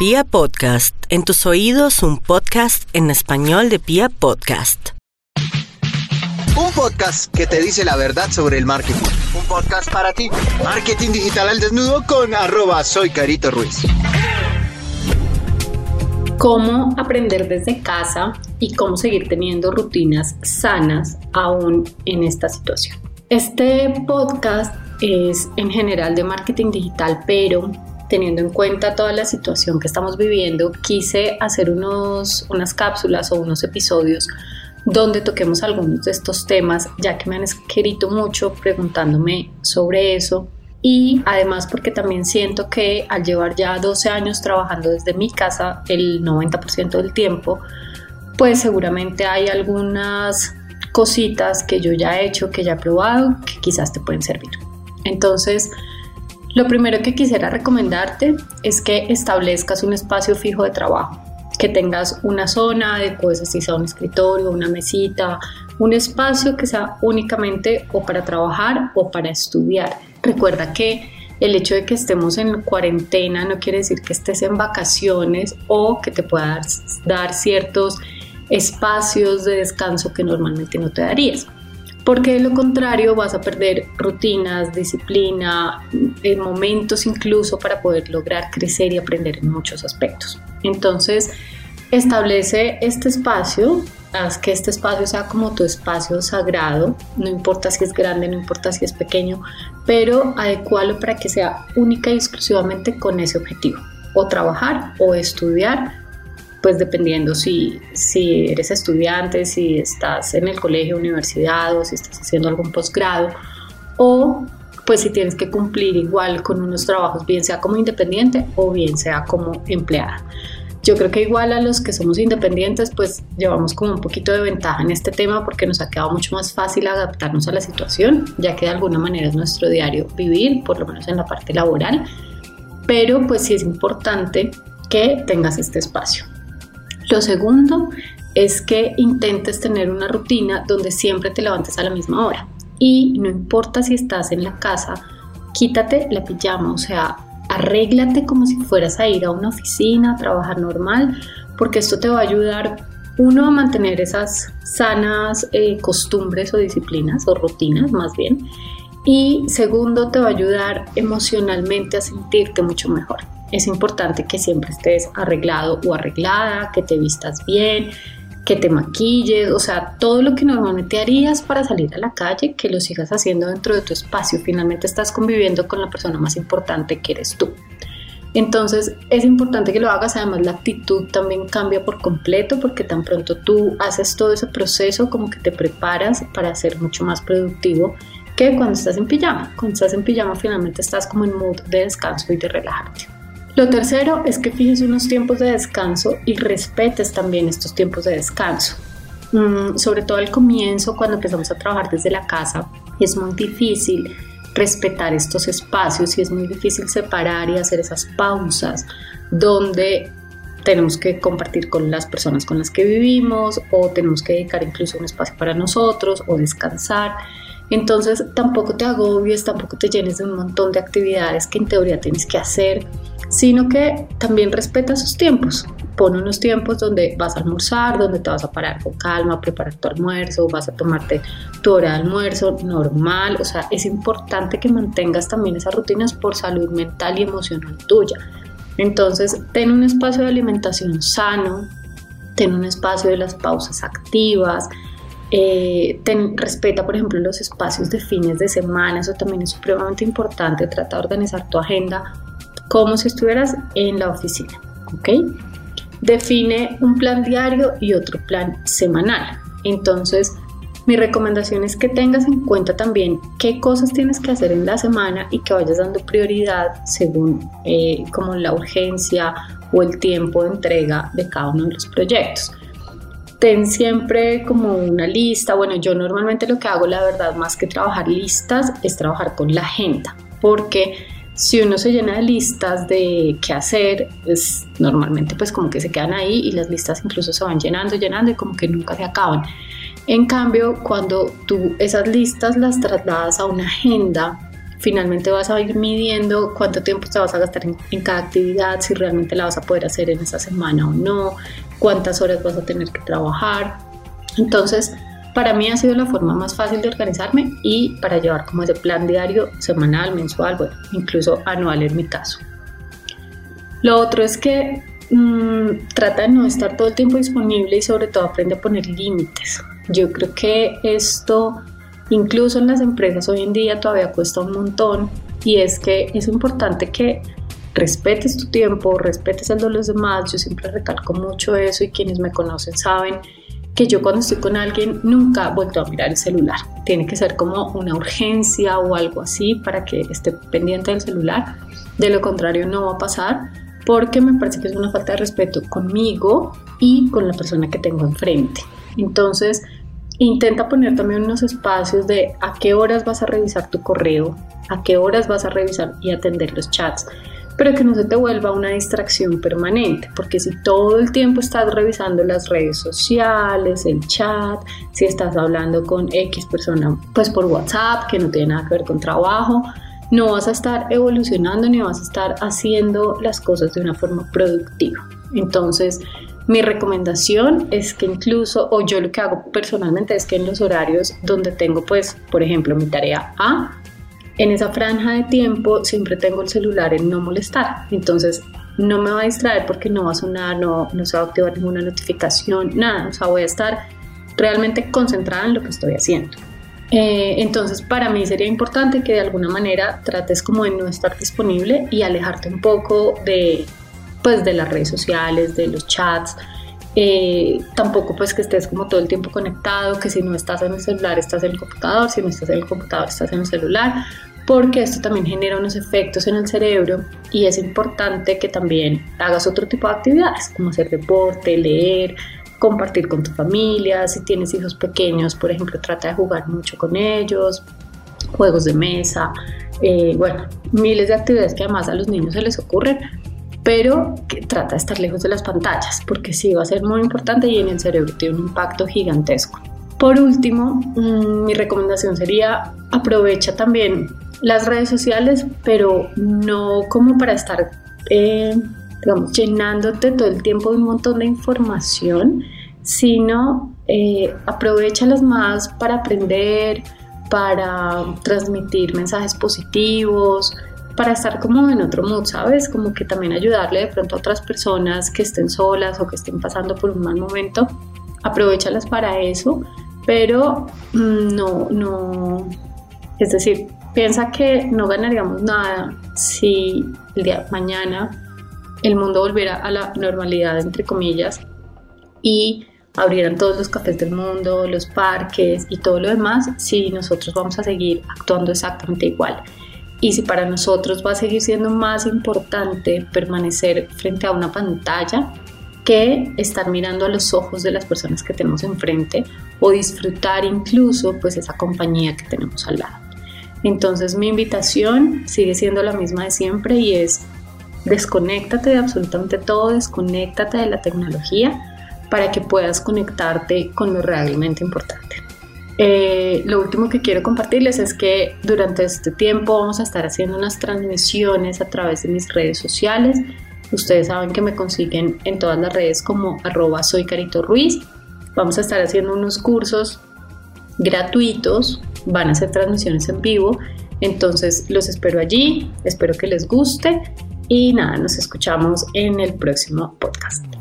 Pia Podcast, en tus oídos un podcast en español de Pia Podcast. Un podcast que te dice la verdad sobre el marketing. Un podcast para ti. Marketing digital al desnudo con arroba soy Carito Ruiz. Cómo aprender desde casa y cómo seguir teniendo rutinas sanas aún en esta situación. Este podcast es en general de marketing digital, pero teniendo en cuenta toda la situación que estamos viviendo, quise hacer unos, unas cápsulas o unos episodios donde toquemos algunos de estos temas, ya que me han escrito mucho preguntándome sobre eso. Y además porque también siento que al llevar ya 12 años trabajando desde mi casa el 90% del tiempo, pues seguramente hay algunas cositas que yo ya he hecho, que ya he probado, que quizás te pueden servir. Entonces, lo primero que quisiera recomendarte es que establezcas un espacio fijo de trabajo, que tengas una zona, de pues si sea un escritorio, una mesita, un espacio que sea únicamente o para trabajar o para estudiar. Recuerda que el hecho de que estemos en cuarentena no quiere decir que estés en vacaciones o que te puedas dar ciertos espacios de descanso que normalmente no te darías porque de lo contrario vas a perder rutinas, disciplina, eh, momentos incluso para poder lograr crecer y aprender en muchos aspectos. Entonces, establece este espacio, haz que este espacio sea como tu espacio sagrado, no importa si es grande, no importa si es pequeño, pero adecuarlo para que sea única y exclusivamente con ese objetivo, o trabajar o estudiar pues dependiendo si, si eres estudiante, si estás en el colegio, universidad o si estás haciendo algún posgrado o pues si tienes que cumplir igual con unos trabajos, bien sea como independiente o bien sea como empleada. Yo creo que igual a los que somos independientes, pues llevamos como un poquito de ventaja en este tema porque nos ha quedado mucho más fácil adaptarnos a la situación, ya que de alguna manera es nuestro diario vivir, por lo menos en la parte laboral, pero pues sí es importante que tengas este espacio. Lo segundo es que intentes tener una rutina donde siempre te levantes a la misma hora. Y no importa si estás en la casa, quítate la pijama, o sea, arréglate como si fueras a ir a una oficina, a trabajar normal, porque esto te va a ayudar, uno, a mantener esas sanas eh, costumbres o disciplinas o rutinas más bien, y segundo, te va a ayudar emocionalmente a sentirte mucho mejor es importante que siempre estés arreglado o arreglada, que te vistas bien, que te maquilles, o sea, todo lo que normalmente harías para salir a la calle, que lo sigas haciendo dentro de tu espacio. Finalmente estás conviviendo con la persona más importante que eres tú. Entonces es importante que lo hagas, además la actitud también cambia por completo porque tan pronto tú haces todo ese proceso como que te preparas para ser mucho más productivo que cuando estás en pijama. Cuando estás en pijama finalmente estás como en mood de descanso y de relajarte. Lo tercero es que fijes unos tiempos de descanso y respetes también estos tiempos de descanso. Mm, sobre todo al comienzo, cuando empezamos a trabajar desde la casa, es muy difícil respetar estos espacios y es muy difícil separar y hacer esas pausas donde tenemos que compartir con las personas con las que vivimos o tenemos que dedicar incluso un espacio para nosotros o descansar. Entonces tampoco te agobies, tampoco te llenes de un montón de actividades que en teoría tienes que hacer, sino que también respeta sus tiempos. Pon unos tiempos donde vas a almorzar, donde te vas a parar con calma, preparar tu almuerzo, vas a tomarte tu hora de almuerzo normal. O sea, es importante que mantengas también esas rutinas por salud mental y emocional tuya. Entonces, ten un espacio de alimentación sano, ten un espacio de las pausas activas, eh, respeta, por ejemplo, los espacios de fines de semana, eso también es supremamente importante, trata de organizar tu agenda como si estuvieras en la oficina, ¿ok? Define un plan diario y otro plan semanal. Entonces, mi recomendación es que tengas en cuenta también qué cosas tienes que hacer en la semana y que vayas dando prioridad según eh, como la urgencia o el tiempo de entrega de cada uno de los proyectos ten siempre como una lista. Bueno, yo normalmente lo que hago, la verdad, más que trabajar listas, es trabajar con la agenda, porque si uno se llena de listas de qué hacer, pues normalmente pues como que se quedan ahí y las listas incluso se van llenando, llenando y como que nunca se acaban. En cambio, cuando tú esas listas las trasladas a una agenda, finalmente vas a ir midiendo cuánto tiempo te vas a gastar en, en, cada actividad, si realmente la vas a poder hacer en esa semana o no, cuántas horas vas a tener que trabajar. Entonces, para mí ha sido la forma más fácil de organizarme y para llevar como ese plan diario, semanal, mensual, bueno, incluso anual en mi caso. Lo otro es que mmm, trata de no estar todo el tiempo disponible y sobre todo aprende a poner límites. Yo creo que esto, incluso en las empresas hoy en día, todavía cuesta un montón y es que es importante que respetes tu tiempo, respetes el de los demás. Yo siempre recalco mucho eso y quienes me conocen saben que yo cuando estoy con alguien nunca vuelto a mirar el celular. Tiene que ser como una urgencia o algo así para que esté pendiente del celular. De lo contrario no va a pasar porque me parece que es una falta de respeto conmigo y con la persona que tengo enfrente. Entonces, intenta poner también unos espacios de a qué horas vas a revisar tu correo, a qué horas vas a revisar y atender los chats pero que no se te vuelva una distracción permanente, porque si todo el tiempo estás revisando las redes sociales, el chat, si estás hablando con X persona, pues por WhatsApp, que no tiene nada que ver con trabajo, no vas a estar evolucionando ni vas a estar haciendo las cosas de una forma productiva. Entonces, mi recomendación es que incluso, o yo lo que hago personalmente es que en los horarios donde tengo, pues, por ejemplo, mi tarea A, en esa franja de tiempo siempre tengo el celular en no molestar. Entonces no me va a distraer porque no va a sonar, no, no se va a activar ninguna notificación, nada. O sea, voy a estar realmente concentrada en lo que estoy haciendo. Eh, entonces, para mí sería importante que de alguna manera trates como de no estar disponible y alejarte un poco de, pues, de las redes sociales, de los chats. Eh, tampoco pues que estés como todo el tiempo conectado, que si no estás en el celular estás en el computador, si no estás en el computador estás en el celular porque esto también genera unos efectos en el cerebro y es importante que también hagas otro tipo de actividades, como hacer deporte, leer, compartir con tu familia, si tienes hijos pequeños, por ejemplo, trata de jugar mucho con ellos, juegos de mesa, eh, bueno, miles de actividades que además a los niños se les ocurren, pero que trata de estar lejos de las pantallas, porque sí va a ser muy importante y en el cerebro tiene un impacto gigantesco. Por último, mm, mi recomendación sería aprovecha también las redes sociales, pero no como para estar, eh, llenándote todo el tiempo de un montón de información, sino eh, aprovechalas más para aprender, para transmitir mensajes positivos, para estar como en otro mood, ¿sabes? Como que también ayudarle de pronto a otras personas que estén solas o que estén pasando por un mal momento. Aprovechalas para eso, pero mm, no, no, es decir, Piensa que no ganaríamos nada si el día mañana el mundo volviera a la normalidad, entre comillas, y abrieran todos los cafés del mundo, los parques y todo lo demás, si nosotros vamos a seguir actuando exactamente igual. Y si para nosotros va a seguir siendo más importante permanecer frente a una pantalla que estar mirando a los ojos de las personas que tenemos enfrente o disfrutar incluso pues esa compañía que tenemos al lado. Entonces mi invitación sigue siendo la misma de siempre y es desconéctate de absolutamente todo, desconéctate de la tecnología para que puedas conectarte con lo realmente importante. Eh, lo último que quiero compartirles es que durante este tiempo vamos a estar haciendo unas transmisiones a través de mis redes sociales. Ustedes saben que me consiguen en todas las redes como arroba soy. Vamos a estar haciendo unos cursos gratuitos van a ser transmisiones en vivo. Entonces los espero allí, espero que les guste y nada, nos escuchamos en el próximo podcast.